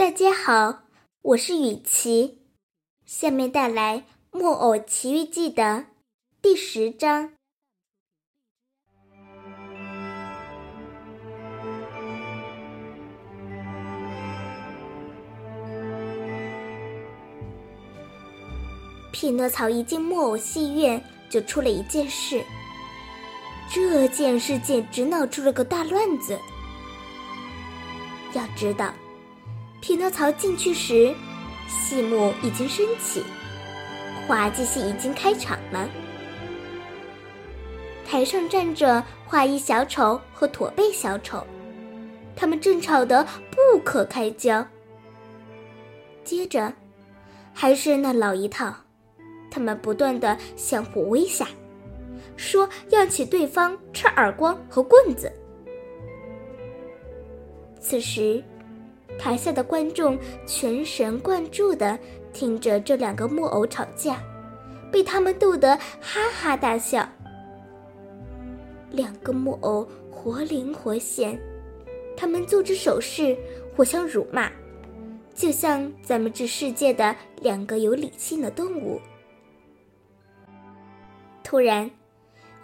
大家好，我是雨琪，下面带来《木偶奇遇记》的第十章。匹诺曹一进木偶戏院，就出了一件事。这件事简直闹出了个大乱子。要知道。匹诺曹进去时，戏幕已经升起，滑稽戏已经开场了。台上站着花衣小丑和驼背小丑，他们正吵得不可开交。接着，还是那老一套，他们不断的相互威吓，说要请对方吃耳光和棍子。此时。台下的观众全神贯注地听着这两个木偶吵架，被他们逗得哈哈大笑。两个木偶活灵活现，他们做着手势，互相辱骂，就像咱们这世界的两个有理性的动物。突然，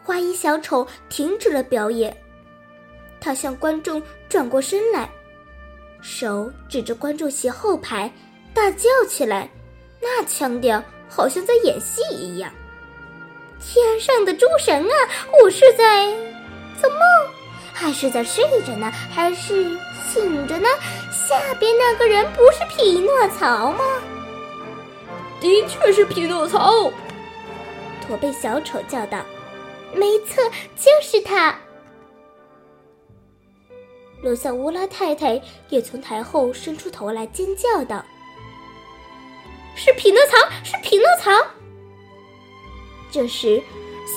花衣小丑停止了表演，他向观众转过身来。手指着观众席后排，大叫起来，那腔调好像在演戏一样。天上的诸神啊，我是在做梦，还是在睡着呢，还是醒着呢？下边那个人不是匹诺曹吗？的确是匹诺曹，驼背小丑叫道：“没错，就是他。”罗萨乌拉太太也从台后伸出头来，尖叫道：“是匹诺曹！是匹诺曹！”这时，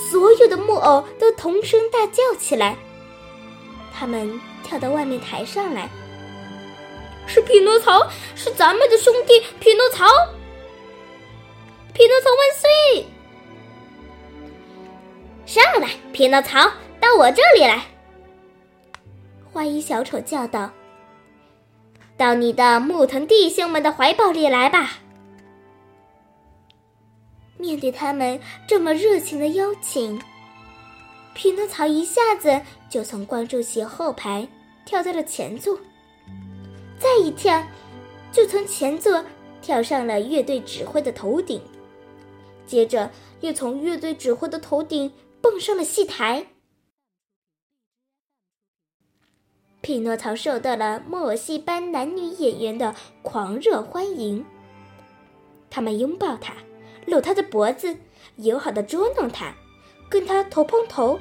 所有的木偶都同声大叫起来。他们跳到外面台上来：“是匹诺曹！是咱们的兄弟匹诺曹！匹诺曹万岁！上来，匹诺曹，到我这里来！”花衣小丑叫道：“到你的木藤弟兄们的怀抱里来吧！”面对他们这么热情的邀请，匹诺曹一下子就从观众席后排跳到了前座，再一跳，就从前座跳上了乐队指挥的头顶，接着又从乐队指挥的头顶蹦上了戏台。匹诺曹受到了木偶戏班男女演员的狂热欢迎。他们拥抱他，搂他的脖子，友好的捉弄他，跟他头碰头，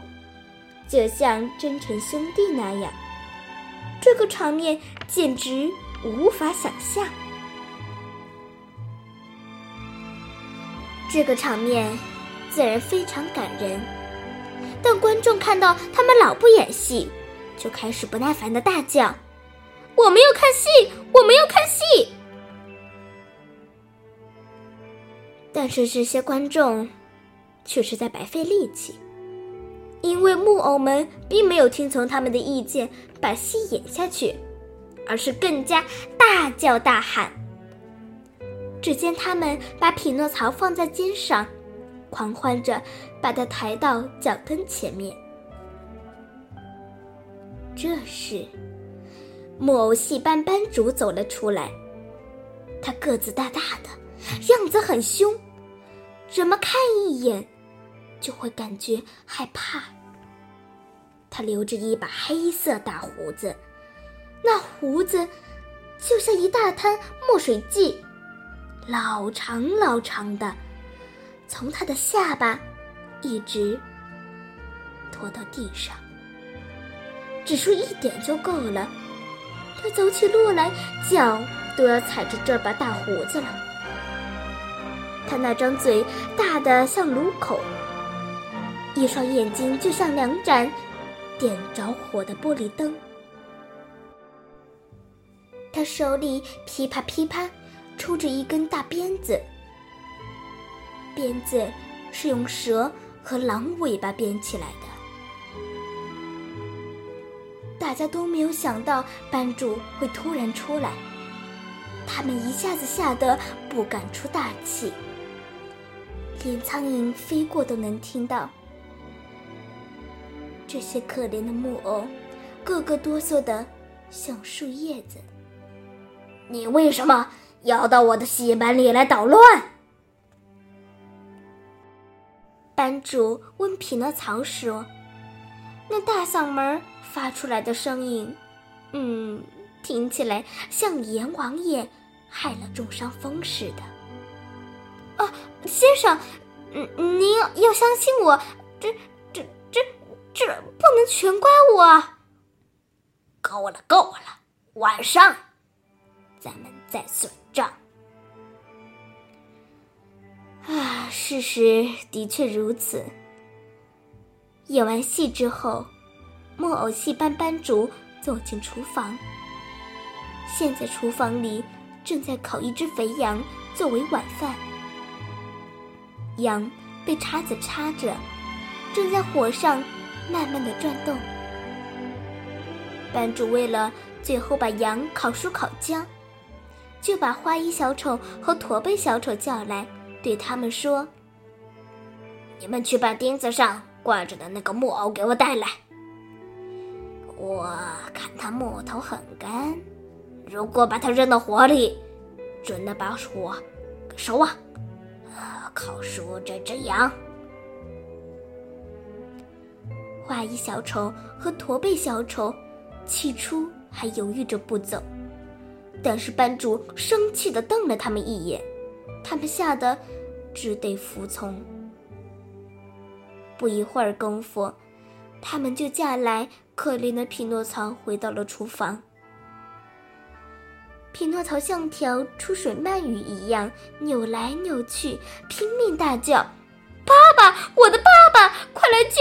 就像真诚兄弟那样。这个场面简直无法想象。这个场面自然非常感人，但观众看到他们老不演戏。就开始不耐烦的大叫：“我们要看戏，我们要看戏！”但是这些观众却是在白费力气，因为木偶们并没有听从他们的意见把戏演下去，而是更加大叫大喊。只见他们把匹诺曹放在肩上，狂欢着把他抬到脚跟前面。这时，木偶戏班班主走了出来。他个子大大的，样子很凶，怎么看一眼就会感觉害怕。他留着一把黑色大胡子，那胡子就像一大滩墨水迹，老长老长的，从他的下巴一直拖到地上。只说一点就够了。他走起路来，脚都要踩着这把大胡子了。他那张嘴大的像炉口，一双眼睛就像两盏点着火的玻璃灯。他手里噼啪噼啪抽着一根大鞭子，鞭子是用蛇和狼尾巴编起来的。大家都没有想到班主会突然出来，他们一下子吓得不敢出大气，连苍蝇飞过都能听到。这些可怜的木偶，个个哆嗦的像树叶子。你为什么要到我的戏班里来捣乱？班主问匹诺曹说：“那大嗓门发出来的声音，嗯，听起来像阎王爷害了重伤风似的。”啊，先生，嗯，您要相信我，这、这、这、这不能全怪我。够了，够了，晚上咱们再算账。啊，事实的确如此。演完戏之后，木偶戏班班主走进厨房。现在厨房里正在烤一只肥羊作为晚饭，羊被叉子插着，正在火上慢慢的转动。班主为了最后把羊烤熟烤焦，就把花衣小丑和驼背小丑叫来。对他们说：“你们去把钉子上挂着的那个木偶给我带来。我看他木头很干，如果把它扔到火里，准能把火给烧啊！烤熟这只羊。”花衣小丑和驼背小丑起初还犹豫着不走，但是班主生气的瞪了他们一眼。他们吓得只得服从。不一会儿功夫，他们就架来可怜的匹诺曹回到了厨房。匹诺曹像条出水鳗鱼一样扭来扭去，拼命大叫：“爸爸，我的爸爸，快来救